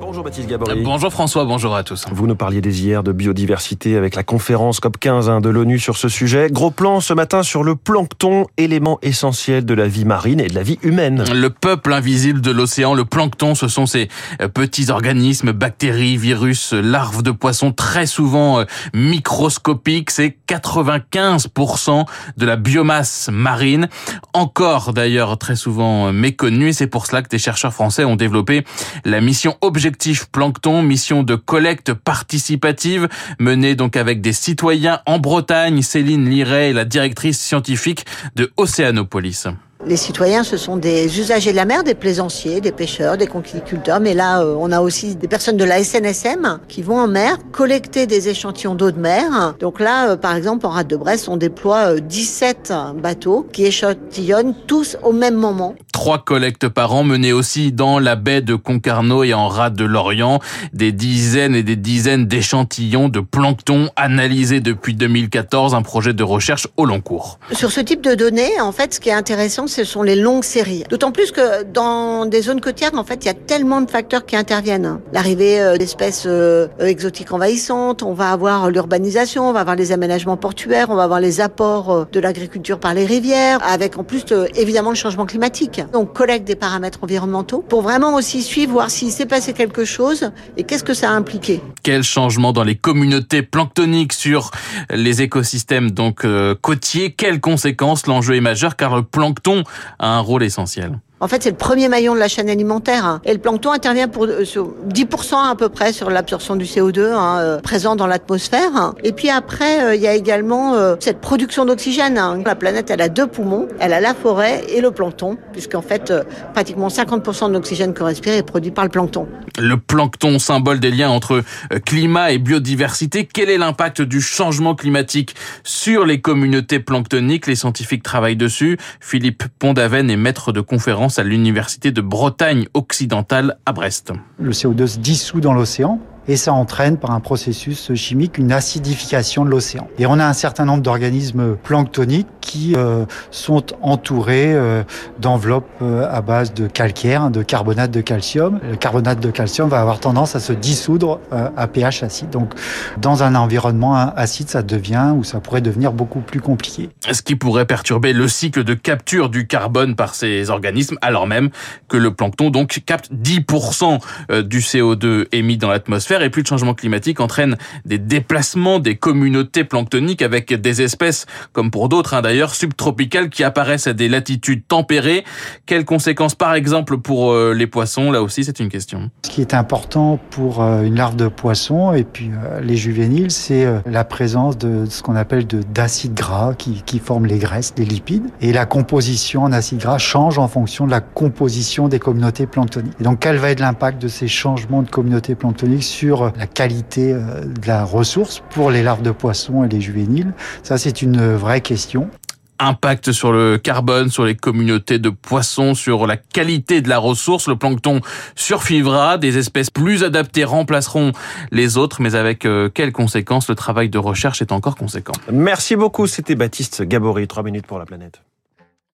Bonjour Baptiste Gabory. Bonjour François, bonjour à tous. Vous nous parliez des hier de biodiversité avec la conférence COP15 hein, de l'ONU sur ce sujet. Gros plan ce matin sur le plancton, élément essentiel de la vie marine et de la vie humaine. Le peuple invisible de l'océan, le plancton, ce sont ces euh, petits organismes, bactéries, virus, larves de poissons très souvent euh, microscopiques. C'est 95% de la biomasse marine, encore d'ailleurs très souvent méconnue. C'est pour cela que des chercheurs français ont développé la mission Objectif Plancton, mission de collecte participative menée donc avec des citoyens en Bretagne. Céline Liret est la directrice scientifique de Océanopolis. Les citoyens, ce sont des usagers de la mer, des plaisanciers, des pêcheurs, des conquiculteurs. Mais là, euh, on a aussi des personnes de la SNSM qui vont en mer collecter des échantillons d'eau de mer. Donc là, euh, par exemple, en rade de Brest, on déploie 17 euh, bateaux qui échantillonnent tous au même moment. Trois collectes par an menées aussi dans la baie de Concarneau et en rade de Lorient. Des dizaines et des dizaines d'échantillons de plancton analysés depuis 2014. Un projet de recherche au long cours. Sur ce type de données, en fait, ce qui est intéressant, ce sont les longues séries. D'autant plus que dans des zones côtières, en fait, il y a tellement de facteurs qui interviennent. L'arrivée euh, d'espèces euh, exotiques envahissantes, on va avoir l'urbanisation, on va avoir les aménagements portuaires, on va avoir les apports euh, de l'agriculture par les rivières, avec en plus évidemment le changement climatique. On collecte des paramètres environnementaux pour vraiment aussi suivre, voir s'il s'est passé quelque chose et qu'est-ce que ça a impliqué. Quel changement dans les communautés planctoniques sur les écosystèmes donc côtiers? Quelles conséquences? L'enjeu est majeur car le plancton a un rôle essentiel. En fait, c'est le premier maillon de la chaîne alimentaire. Et le plancton intervient pour 10% à peu près sur l'absorption du CO2 hein, euh, présent dans l'atmosphère. Et puis après, euh, il y a également euh, cette production d'oxygène. Hein. La planète, elle a deux poumons. Elle a la forêt et le plancton, puisqu'en fait, pratiquement 50% de l'oxygène qu'on respire est produit par le plancton. Le plancton, symbole des liens entre climat et biodiversité. Quel est l'impact du changement climatique sur les communautés planctoniques? Les scientifiques travaillent dessus. Philippe Pondaven est maître de conférence à l'Université de Bretagne occidentale à Brest. Le CO2 se dissout dans l'océan et ça entraîne par un processus chimique une acidification de l'océan. Et on a un certain nombre d'organismes planctoniques qui euh, sont entourés euh, d'enveloppes euh, à base de calcaire, de carbonate de calcium. Le carbonate de calcium va avoir tendance à se dissoudre à pH acide. Donc dans un environnement acide, ça devient ou ça pourrait devenir beaucoup plus compliqué. Ce qui pourrait perturber le cycle de capture du carbone par ces organismes alors même que le plancton donc capte 10% du CO2 émis dans l'atmosphère et plus de changement climatique entraîne des déplacements des communautés planctoniques avec des espèces, comme pour d'autres hein, d'ailleurs, subtropicales qui apparaissent à des latitudes tempérées. Quelles conséquences par exemple pour euh, les poissons? Là aussi c'est une question. Ce qui est important pour euh, une larve de poisson et puis euh, les juvéniles, c'est la présence de ce qu'on appelle d'acides gras qui, qui forment les graisses, les lipides. Et la composition en acides gras change en fonction de la composition des communautés planctoniques. Et donc quel va être l'impact de ces changements de communautés planctoniques sur sur la qualité euh, de la ressource pour les larves de poissons et les juvéniles. Ça, c'est une vraie question impact sur le carbone, sur les communautés de poissons, sur la qualité de la ressource. Le plancton survivra, des espèces plus adaptées remplaceront les autres, mais avec euh, quelles conséquences? Le travail de recherche est encore conséquent. Merci beaucoup, c'était Baptiste Gabory, trois minutes pour la planète.